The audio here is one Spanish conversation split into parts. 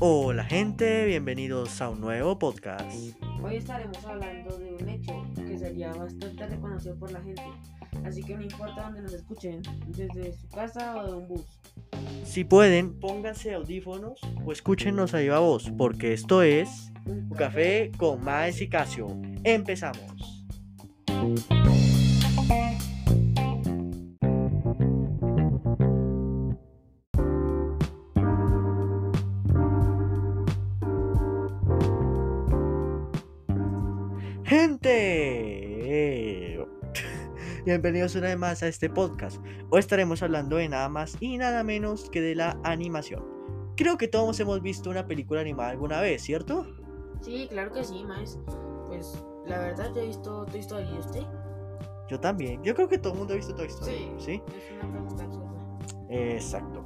Hola gente, bienvenidos a un nuevo podcast. Hoy estaremos hablando de un hecho que sería bastante reconocido por la gente, así que no importa dónde nos escuchen, desde su casa o de un bus. Si pueden, pónganse audífonos o escúchenos a viva voz, porque esto es un café con Maes y Casio. Empezamos. Gente, bienvenidos una vez más a este podcast. Hoy estaremos hablando de nada más y nada menos que de la animación. Creo que todos hemos visto una película animada alguna vez, ¿cierto? Sí, claro que sí, Maes. Pues la verdad yo he visto Toy Story, ¿y usted? Yo también. Yo creo que todo el mundo ha visto Toy Story. Sí. Es una pregunta absurda. Exacto.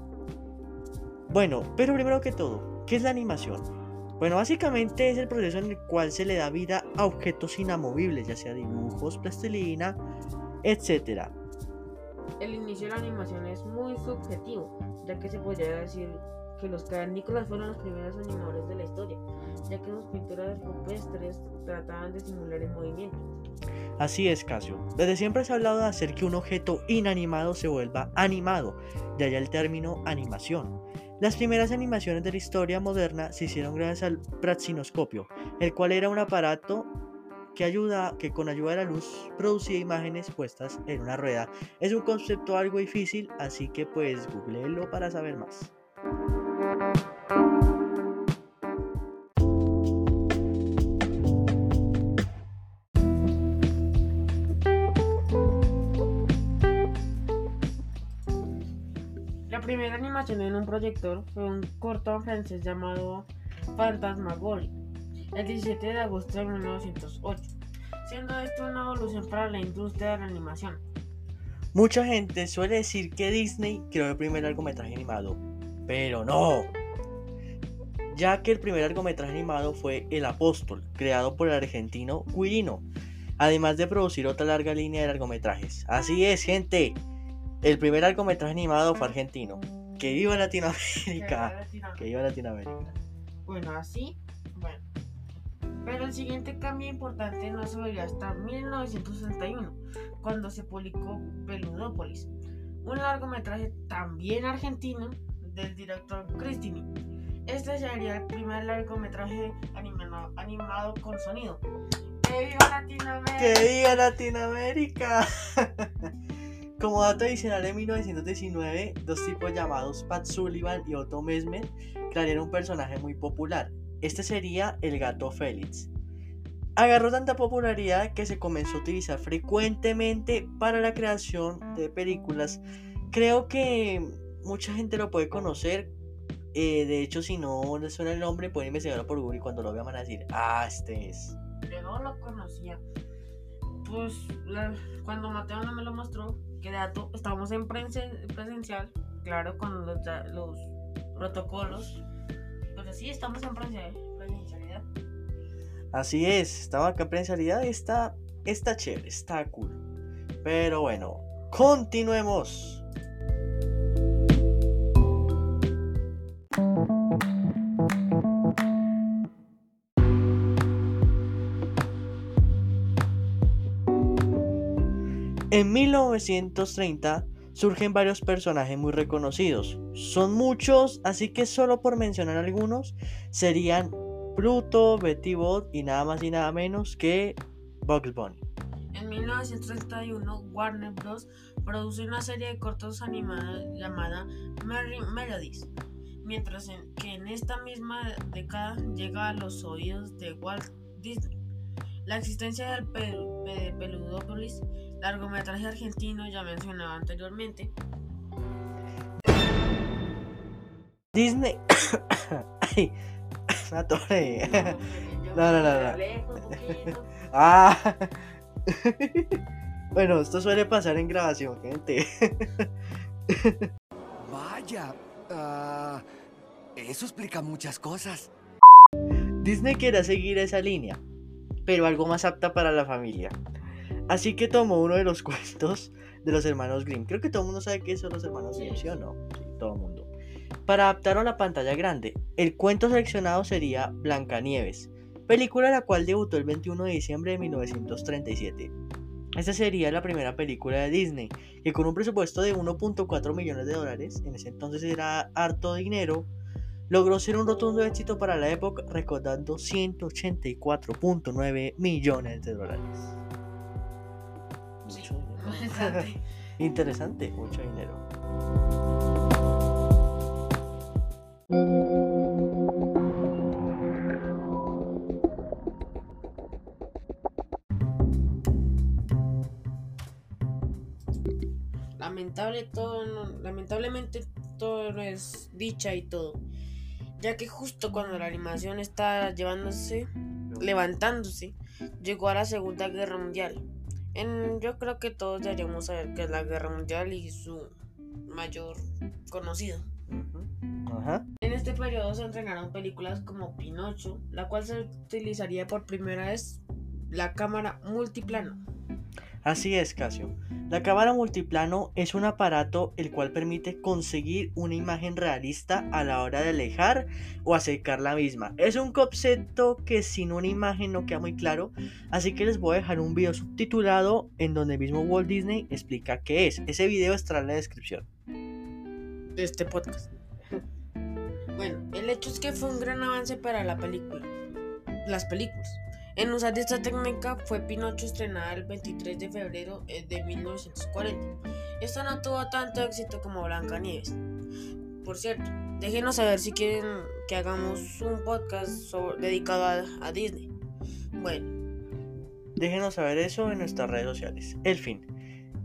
Bueno, pero primero que todo, ¿qué es la animación? Bueno, básicamente es el proceso en el cual se le da vida a objetos inamovibles, ya sea dibujos, plastilina, etc. El inicio de la animación es muy subjetivo, ya que se podría decir que los cavernícolas fueron los primeros animadores de la historia, ya que sus pinturas rupestres trataban de simular el movimiento. Así es, Casio. Desde siempre se ha hablado de hacer que un objeto inanimado se vuelva animado, de allá el término animación. Las primeras animaciones de la historia moderna se hicieron gracias al praxinoscopio, el cual era un aparato que, ayuda, que con ayuda de la luz producía imágenes puestas en una rueda. Es un concepto algo difícil, así que pues googleenlo para saber más. Primera animación en un proyector fue un corto francés llamado Fantasmagorie, el 17 de agosto de 1908, siendo esto una evolución para la industria de la animación. Mucha gente suele decir que Disney creó el primer largometraje animado, pero no. Ya que el primer largometraje animado fue El Apóstol, creado por el argentino Quirino, además de producir otra larga línea de largometrajes. Así es, gente. El primer largometraje animado fue argentino. Que viva Latinoamérica. Que viva Latinoamérica. Bueno, así, bueno. Pero el siguiente cambio importante no se vería hasta 1961, cuando se publicó Peludópolis, un largometraje también argentino del director Cristini. Este sería el primer largometraje animado, animado con sonido. ¡Que viva Latinoamérica! ¡Que viva Latinoamérica! Como dato adicional, en 1919, dos tipos llamados Pat Sullivan y Otto Mesmer crearon un personaje muy popular. Este sería el gato Félix. Agarró tanta popularidad que se comenzó a utilizar frecuentemente para la creación de películas. Creo que mucha gente lo puede conocer. Eh, de hecho, si no les suena el nombre, pueden investigarlo por Google y cuando lo vean van a decir, ah, este es. Yo no lo conocía. Pues cuando Mateo no me lo mostró, que dato, estábamos en presen- presencial, claro, con los, protocolos. Pero sí, estamos en presen- presencialidad. Así es, estaba acá en presencialidad y está, está chévere, está cool. Pero bueno, continuemos. En 1930 surgen varios personajes muy reconocidos. Son muchos, así que solo por mencionar algunos serían Pluto, Betty Bot y nada más y nada menos que Bugs Bunny. En 1931, Warner Bros. produce una serie de cortos animados llamada Merry Melodies, mientras en- que en esta misma década llega a los oídos de Walt Disney. La existencia del Pel- de Peludópolis, largometraje argentino ya mencionado anteriormente, Disney. Ay, atoré. No, no, no, no. Ah. Bueno, esto suele pasar en grabación, gente. Vaya, ah, eso explica muchas cosas. Disney quería seguir esa línea, pero algo más apta para la familia. Así que tomó uno de los cuentos de los hermanos Grimm. Creo que todo el mundo sabe que son los hermanos. Grimm, ¿sí o no? Sí, todo el mundo. Para adaptarlo a la pantalla grande, el cuento seleccionado sería Blancanieves, película la cual debutó el 21 de diciembre de 1937. Esta sería la primera película de Disney, que con un presupuesto de 1.4 millones de dólares, en ese entonces era harto dinero, logró ser un rotundo éxito para la época, recaudando 184.9 millones de dólares. Sí, Mucho dinero. bastante. Interesante, mucho dinero. Lamentable todo, no- lamentablemente todo no es dicha y todo. Ya que justo cuando la animación está llevándose, levantándose, llegó a la Segunda Guerra Mundial. En, yo creo que todos deberíamos saber qué es la Guerra Mundial y su mayor conocido. Ajá. En este periodo se entrenaron películas como Pinocho, la cual se utilizaría por primera vez la cámara multiplano. Así es, Casio. La cámara multiplano es un aparato el cual permite conseguir una imagen realista a la hora de alejar o acercar la misma. Es un concepto que sin una imagen no queda muy claro, así que les voy a dejar un video subtitulado en donde el mismo Walt Disney explica qué es. Ese video estará en la descripción. de este podcast. Bueno, el hecho es que fue un gran avance para la película. Las películas. En usar esta técnica fue Pinocho estrenada el 23 de febrero eh, de 1940. Esta no tuvo tanto éxito como Blancanieves. Por cierto, déjenos saber si quieren que hagamos un podcast dedicado a, a Disney. Bueno, Déjenos saber eso en nuestras redes sociales. El fin.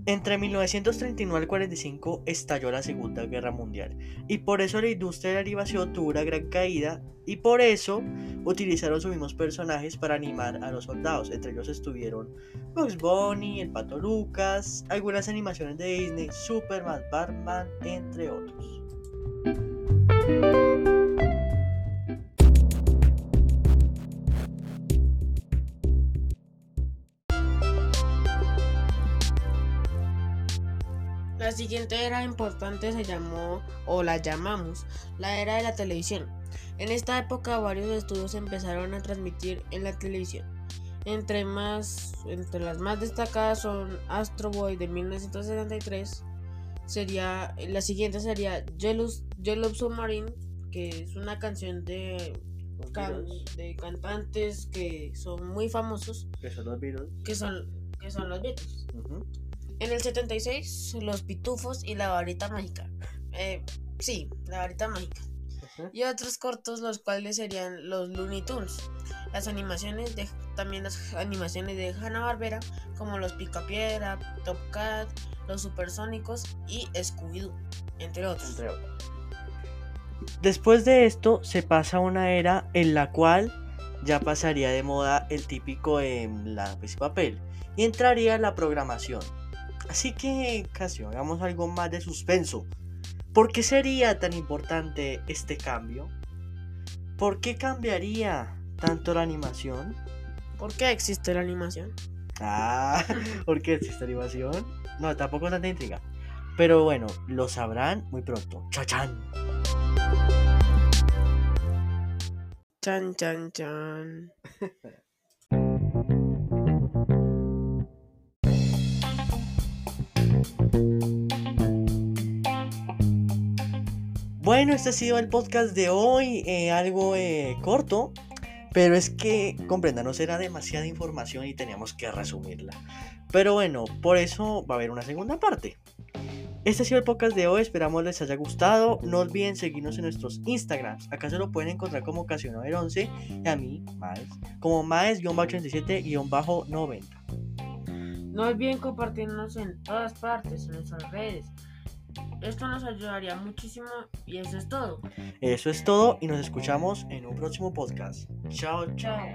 Entre 1939 y 45 estalló la Segunda Guerra Mundial y por eso la industria de la animación tuvo una gran caída y por eso utilizaron sus mismos personajes para animar a los soldados. Entre ellos estuvieron Bugs Bunny, el Pato Lucas, algunas animaciones de Disney, Superman, Batman, entre otros. Siguiente era importante se llamó, o la llamamos, la era de la televisión. En esta época varios estudios empezaron a transmitir en la televisión. Entre, más, entre las más destacadas son Astro Boy de 1963. Sería, la siguiente sería Yellow, Yellow Submarine, que es una canción de, can- de cantantes que son muy famosos, Que son los virus. que son, que son los Beatles. Ujú. En el 76, Los Pitufos y La Varita Mágica. Eh, sí, La Varita Mágica. Y otros cortos, los cuales serían los Looney Tunes. Las animaciones de también las animaciones de Hanna Barbera, como los Picapiedra, Top Cat, los Supersónicos y Scooby-Doo, entre otros. entre otros. Después de esto se pasa a una era en la cual ya pasaría de moda el típico en lápiz y papel y entraría la programación. Así que, casi hagamos algo más de suspenso. ¿Por qué sería tan importante este cambio? ¿Por qué cambiaría tanto la animación? ¿Por qué existe la animación? Ah, ¿por qué existe animación? No, tampoco tanta intriga. Pero bueno, lo sabrán muy pronto. ¡Chachán! Chan, chan, chan. Bueno, este ha sido el podcast de hoy, eh, algo eh, corto, pero es que, compréndanos, era demasiada información y teníamos que resumirla. Pero bueno, por eso va a haber una segunda parte. Este ha sido el podcast de hoy, esperamos les haya gustado. No olviden seguirnos en nuestros Instagrams. Acá se lo pueden encontrar como Ocasión11 y a mí, Maes, como Maes-87-90. No olviden compartirnos en todas partes, en nuestras redes. Esto nos ayudaría muchísimo y eso es todo. Eso es todo y nos escuchamos en un próximo podcast. Chao, chao.